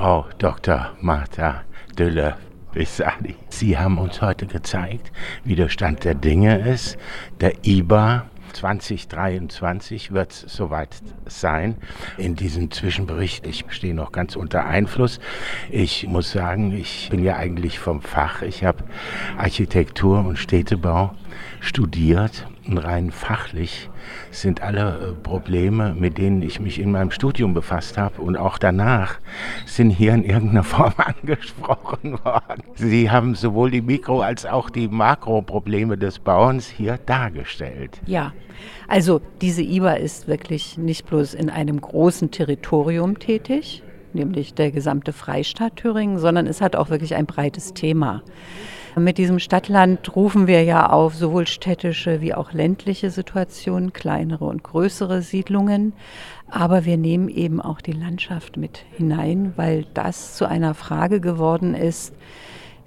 Frau Dr. Martha Döller. Bissadi. Sie haben uns heute gezeigt, wie der Stand der Dinge ist. Der IBA 2023 wird es soweit sein. In diesem Zwischenbericht, ich stehe noch ganz unter Einfluss. Ich muss sagen, ich bin ja eigentlich vom Fach. Ich habe Architektur und Städtebau studiert und rein fachlich sind alle äh, Probleme, mit denen ich mich in meinem Studium befasst habe und auch danach, sind hier in irgendeiner Form angesprochen worden. Sie haben sowohl die Mikro- als auch die Makroprobleme des Bauens hier dargestellt. Ja, also diese IBA ist wirklich nicht bloß in einem großen Territorium tätig, nämlich der gesamte Freistaat Thüringen, sondern es hat auch wirklich ein breites Thema. Mit diesem Stadtland rufen wir ja auf sowohl städtische wie auch ländliche Situationen, kleinere und größere Siedlungen. Aber wir nehmen eben auch die Landschaft mit hinein, weil das zu einer Frage geworden ist,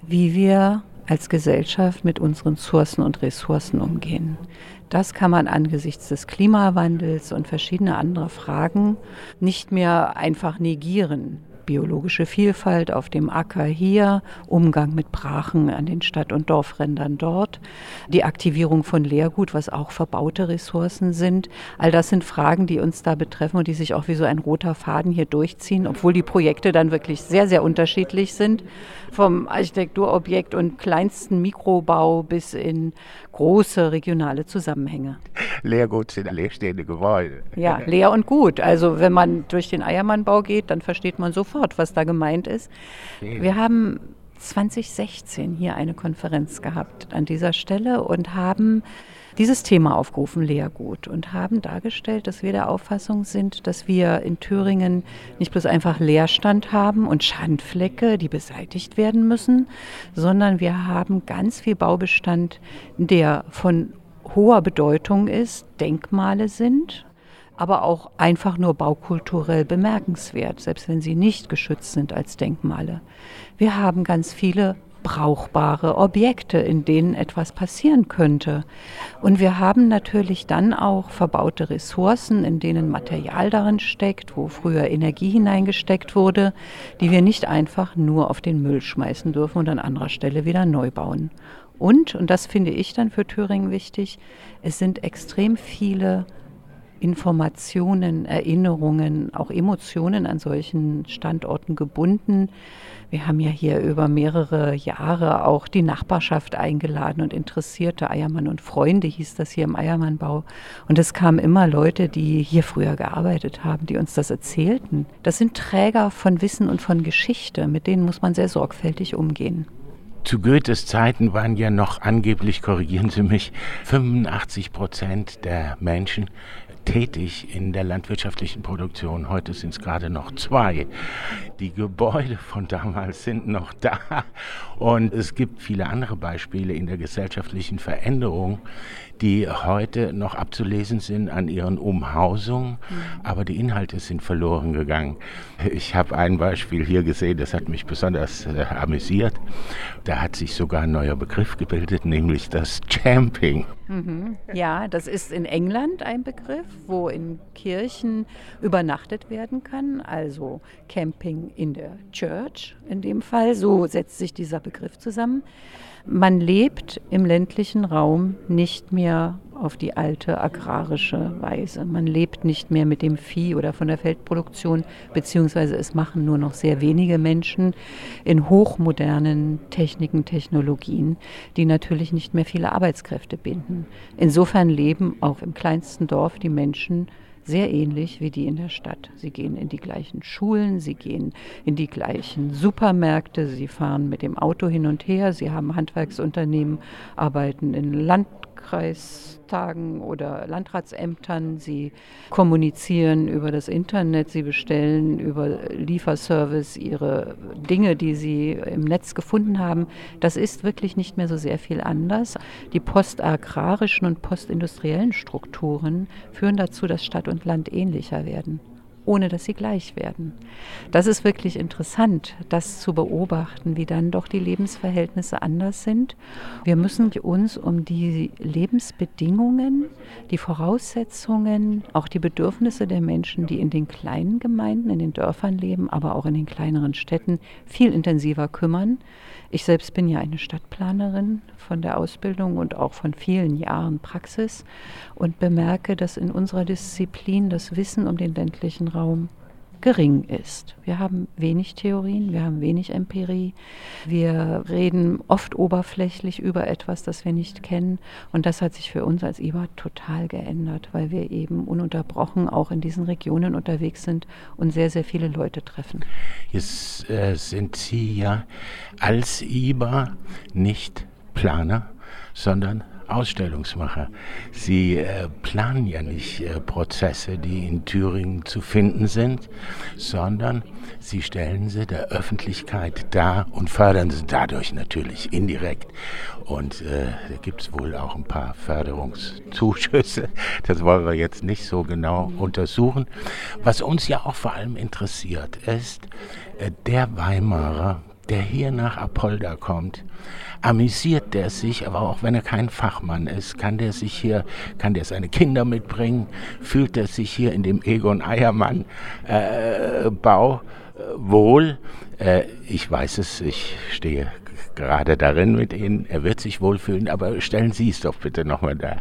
wie wir als Gesellschaft mit unseren Ressourcen und Ressourcen umgehen. Das kann man angesichts des Klimawandels und verschiedener anderer Fragen nicht mehr einfach negieren biologische Vielfalt auf dem Acker hier, Umgang mit Brachen an den Stadt- und Dorfrändern dort, die Aktivierung von Leergut, was auch verbaute Ressourcen sind. All das sind Fragen, die uns da betreffen und die sich auch wie so ein roter Faden hier durchziehen, obwohl die Projekte dann wirklich sehr, sehr unterschiedlich sind. Vom Architekturobjekt und kleinsten Mikrobau bis in große regionale Zusammenhänge. Leergut sind leerstehende Gebäude. Ja, leer und gut. Also wenn man durch den Eiermannbau geht, dann versteht man sofort, was da gemeint ist. Wir haben 2016 hier eine Konferenz gehabt an dieser Stelle und haben dieses Thema aufgerufen, Leergut, und haben dargestellt, dass wir der Auffassung sind, dass wir in Thüringen nicht bloß einfach Leerstand haben und Schandflecke, die beseitigt werden müssen, sondern wir haben ganz viel Baubestand, der von hoher Bedeutung ist, Denkmale sind, aber auch einfach nur baukulturell bemerkenswert, selbst wenn sie nicht geschützt sind als Denkmale. Wir haben ganz viele brauchbare Objekte, in denen etwas passieren könnte. Und wir haben natürlich dann auch verbaute Ressourcen, in denen Material darin steckt, wo früher Energie hineingesteckt wurde, die wir nicht einfach nur auf den Müll schmeißen dürfen und an anderer Stelle wieder neu bauen. Und, und das finde ich dann für Thüringen wichtig, es sind extrem viele Informationen, Erinnerungen, auch Emotionen an solchen Standorten gebunden. Wir haben ja hier über mehrere Jahre auch die Nachbarschaft eingeladen und Interessierte, Eiermann und Freunde hieß das hier im Eiermannbau. Und es kamen immer Leute, die hier früher gearbeitet haben, die uns das erzählten. Das sind Träger von Wissen und von Geschichte, mit denen muss man sehr sorgfältig umgehen. Zu Goethes Zeiten waren ja noch angeblich, korrigieren Sie mich, 85 Prozent der Menschen tätig in der landwirtschaftlichen Produktion. Heute sind es gerade noch zwei. Die Gebäude von damals sind noch da. Und es gibt viele andere Beispiele in der gesellschaftlichen Veränderung, die heute noch abzulesen sind an ihren Umhausungen, mhm. aber die Inhalte sind verloren gegangen. Ich habe ein Beispiel hier gesehen, das hat mich besonders äh, amüsiert. Da hat sich sogar ein neuer Begriff gebildet, nämlich das Camping. Mhm. Ja, das ist in England ein Begriff, wo in Kirchen übernachtet werden kann, also Camping in der Church in dem Fall. So setzt sich dieser Begriff zusammen. Man lebt im ländlichen Raum nicht mehr auf die alte agrarische Weise. Man lebt nicht mehr mit dem Vieh oder von der Feldproduktion, beziehungsweise es machen nur noch sehr wenige Menschen in hochmodernen Techniken, Technologien, die natürlich nicht mehr viele Arbeitskräfte binden. Insofern leben auch im kleinsten Dorf die Menschen sehr ähnlich wie die in der Stadt. Sie gehen in die gleichen Schulen, sie gehen in die gleichen Supermärkte, sie fahren mit dem Auto hin und her, sie haben Handwerksunternehmen, arbeiten in Land Landkreistagen oder Landratsämtern. Sie kommunizieren über das Internet, sie bestellen über Lieferservice ihre Dinge, die sie im Netz gefunden haben. Das ist wirklich nicht mehr so sehr viel anders. Die postagrarischen und postindustriellen Strukturen führen dazu, dass Stadt und Land ähnlicher werden. Ohne dass sie gleich werden. Das ist wirklich interessant, das zu beobachten, wie dann doch die Lebensverhältnisse anders sind. Wir müssen uns um die Lebensbedingungen, die Voraussetzungen, auch die Bedürfnisse der Menschen, die in den kleinen Gemeinden, in den Dörfern leben, aber auch in den kleineren Städten, viel intensiver kümmern. Ich selbst bin ja eine Stadtplanerin von der Ausbildung und auch von vielen Jahren Praxis und bemerke, dass in unserer Disziplin das Wissen um den ländlichen Raum gering ist. Wir haben wenig Theorien, wir haben wenig Empirie, wir reden oft oberflächlich über etwas, das wir nicht kennen und das hat sich für uns als IBA total geändert, weil wir eben ununterbrochen auch in diesen Regionen unterwegs sind und sehr, sehr viele Leute treffen. Jetzt äh, sind Sie ja als IBA nicht Planer, sondern Ausstellungsmacher. Sie äh, planen ja nicht äh, Prozesse, die in Thüringen zu finden sind, sondern sie stellen sie der Öffentlichkeit dar und fördern sie dadurch natürlich indirekt. Und äh, da gibt es wohl auch ein paar Förderungszuschüsse. Das wollen wir jetzt nicht so genau untersuchen. Was uns ja auch vor allem interessiert, ist äh, der Weimarer, der hier nach Apolda kommt, amüsiert der sich, aber auch wenn er kein Fachmann ist, kann der sich hier, kann der seine Kinder mitbringen, fühlt er sich hier in dem Egon Eiermann äh, Bau äh, wohl. Äh, ich weiß es, ich stehe gerade darin mit Ihnen. Er wird sich wohlfühlen, aber stellen Sie es doch bitte nochmal da.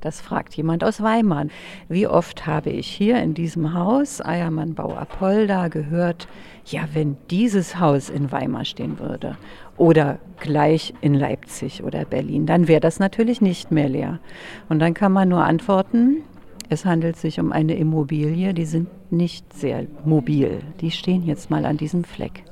Das fragt jemand aus Weimar. Wie oft habe ich hier in diesem Haus, Eiermann Bau Apolda, gehört, ja, wenn dieses Haus in Weimar stehen würde oder gleich in Leipzig oder Berlin, dann wäre das natürlich nicht mehr leer. Und dann kann man nur antworten, es handelt sich um eine Immobilie, die sind nicht sehr mobil. Die stehen jetzt mal an diesem Fleck.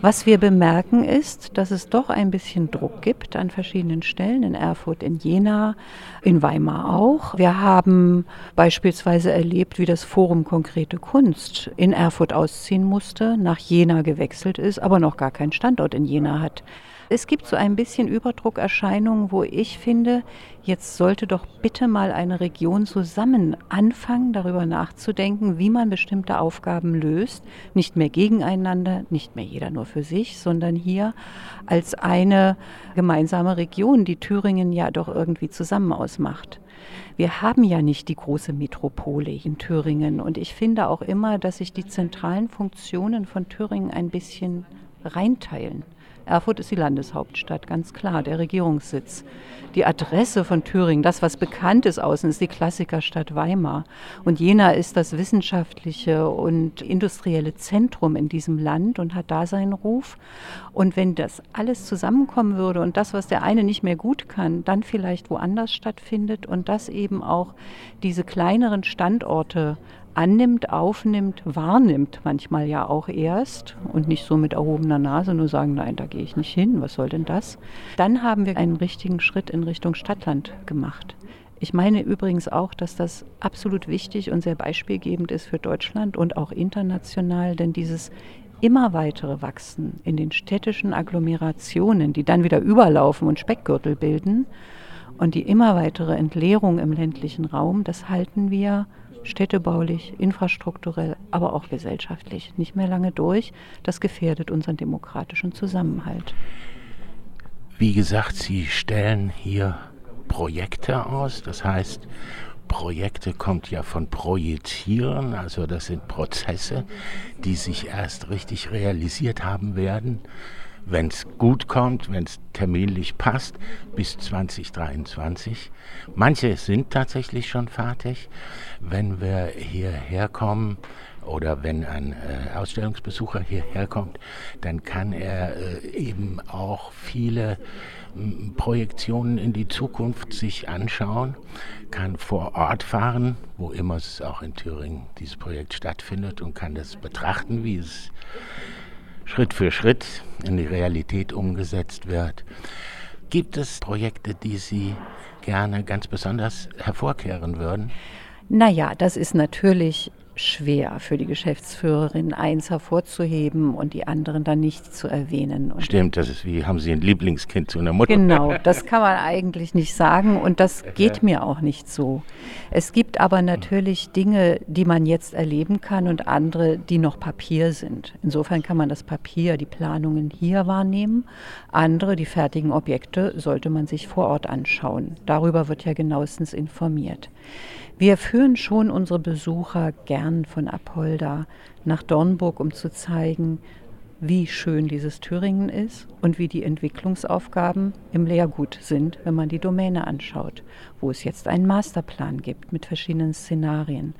Was wir bemerken ist, dass es doch ein bisschen Druck gibt an verschiedenen Stellen, in Erfurt, in Jena, in Weimar auch. Wir haben beispielsweise erlebt, wie das Forum Konkrete Kunst in Erfurt ausziehen musste, nach Jena gewechselt ist, aber noch gar keinen Standort in Jena hat. Es gibt so ein bisschen Überdruckerscheinungen, wo ich finde, jetzt sollte doch bitte mal eine Region zusammen anfangen, darüber nachzudenken, wie man bestimmte Aufgaben löst. Nicht mehr gegeneinander, nicht mehr jeder nur für sich, sondern hier als eine gemeinsame Region, die Thüringen ja doch irgendwie zusammen ausmacht. Wir haben ja nicht die große Metropole in Thüringen und ich finde auch immer, dass sich die zentralen Funktionen von Thüringen ein bisschen reinteilen. Erfurt ist die Landeshauptstadt, ganz klar, der Regierungssitz. Die Adresse von Thüringen, das, was bekannt ist außen, ist die Klassikerstadt Weimar. Und Jena ist das wissenschaftliche und industrielle Zentrum in diesem Land und hat da seinen Ruf. Und wenn das alles zusammenkommen würde und das, was der eine nicht mehr gut kann, dann vielleicht woanders stattfindet und das eben auch diese kleineren Standorte annimmt, aufnimmt, wahrnimmt, manchmal ja auch erst und nicht so mit erhobener Nase nur sagen, nein, da gehe ich nicht hin, was soll denn das? Dann haben wir einen richtigen Schritt in Richtung Stadtland gemacht. Ich meine übrigens auch, dass das absolut wichtig und sehr beispielgebend ist für Deutschland und auch international, denn dieses immer weitere Wachsen in den städtischen Agglomerationen, die dann wieder überlaufen und Speckgürtel bilden, und die immer weitere Entleerung im ländlichen Raum, das halten wir städtebaulich, infrastrukturell, aber auch gesellschaftlich nicht mehr lange durch. Das gefährdet unseren demokratischen Zusammenhalt. Wie gesagt, Sie stellen hier Projekte aus, das heißt, Projekte kommt ja von Projizieren, also das sind Prozesse, die sich erst richtig realisiert haben werden wenn es gut kommt, wenn es terminlich passt, bis 2023. Manche sind tatsächlich schon fertig. Wenn wir hierher kommen oder wenn ein äh, Ausstellungsbesucher hierher kommt, dann kann er äh, eben auch viele Projektionen in die Zukunft sich anschauen, kann vor Ort fahren, wo immer es auch in Thüringen dieses Projekt stattfindet und kann das betrachten, wie es Schritt für Schritt in die Realität umgesetzt wird. Gibt es Projekte, die Sie gerne ganz besonders hervorkehren würden? Naja, das ist natürlich schwer für die Geschäftsführerin, eins hervorzuheben und die anderen dann nicht zu erwähnen. Und Stimmt, das ist wie, haben Sie ein Lieblingskind zu einer Mutter? Genau, das kann man eigentlich nicht sagen und das geht mir auch nicht so. Es gibt aber natürlich Dinge, die man jetzt erleben kann und andere, die noch Papier sind. Insofern kann man das Papier, die Planungen hier wahrnehmen. Andere, die fertigen Objekte, sollte man sich vor Ort anschauen. Darüber wird ja genauestens informiert. Wir führen schon unsere Besucher gern von Apolda nach Dornburg, um zu zeigen, wie schön dieses Thüringen ist und wie die Entwicklungsaufgaben im Lehrgut sind, wenn man die Domäne anschaut, wo es jetzt einen Masterplan gibt mit verschiedenen Szenarien.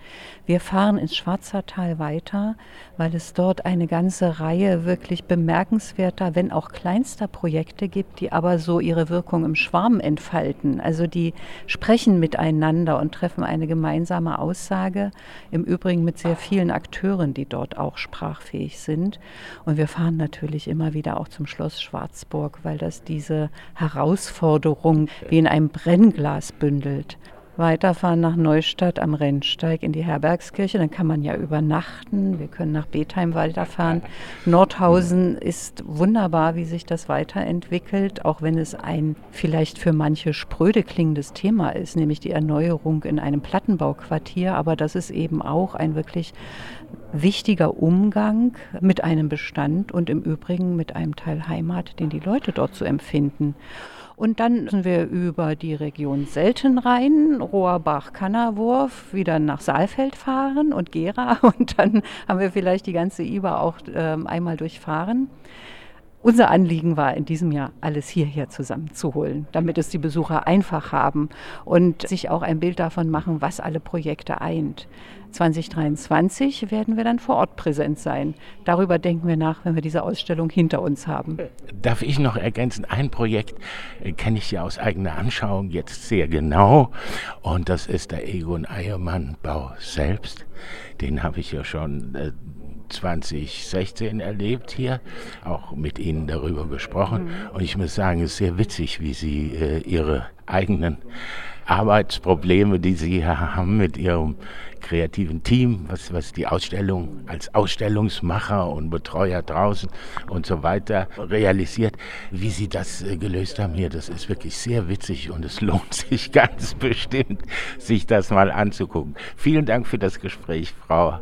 Wir fahren ins Schwarzertal weiter, weil es dort eine ganze Reihe wirklich bemerkenswerter, wenn auch kleinster Projekte gibt, die aber so ihre Wirkung im Schwarm entfalten. Also die sprechen miteinander und treffen eine gemeinsame Aussage, im Übrigen mit sehr vielen Akteuren, die dort auch sprachfähig sind. Und wir fahren natürlich immer wieder auch zum Schloss Schwarzburg, weil das diese Herausforderung wie in einem Brennglas bündelt. Weiterfahren nach Neustadt am Rennsteig in die Herbergskirche, dann kann man ja übernachten. Wir können nach Betheim weiterfahren. Nordhausen ist wunderbar, wie sich das weiterentwickelt, auch wenn es ein vielleicht für manche spröde klingendes Thema ist, nämlich die Erneuerung in einem Plattenbauquartier. Aber das ist eben auch ein wirklich wichtiger Umgang mit einem Bestand und im Übrigen mit einem Teil Heimat, den die Leute dort so empfinden. Und dann müssen wir über die Region Seltenrhein, Rohrbach, Kannerwurf wieder nach Saalfeld fahren und Gera. Und dann haben wir vielleicht die ganze IBA auch ähm, einmal durchfahren. Unser Anliegen war in diesem Jahr, alles hierher zusammenzuholen, damit es die Besucher einfach haben und sich auch ein Bild davon machen, was alle Projekte eint. 2023 werden wir dann vor Ort präsent sein. Darüber denken wir nach, wenn wir diese Ausstellung hinter uns haben. Darf ich noch ergänzen? Ein Projekt äh, kenne ich ja aus eigener Anschauung jetzt sehr genau und das ist der Egon Eiermann Bau selbst. Den habe ich ja schon äh, 2016 erlebt hier, auch mit Ihnen darüber gesprochen. Mhm. Und ich muss sagen, es ist sehr witzig, wie Sie äh, Ihre eigenen Arbeitsprobleme, die Sie haben mit Ihrem kreativen Team, was, was die Ausstellung als Ausstellungsmacher und Betreuer draußen und so weiter realisiert, wie Sie das äh, gelöst haben hier. Das ist wirklich sehr witzig und es lohnt sich ganz bestimmt, sich das mal anzugucken. Vielen Dank für das Gespräch, Frau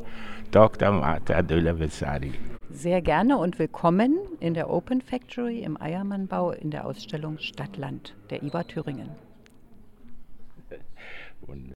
Dr. Marta Döller-Vessadi. Sehr gerne und willkommen in der Open Factory im Eiermannbau in der Ausstellung Stadtland der IBA Thüringen. one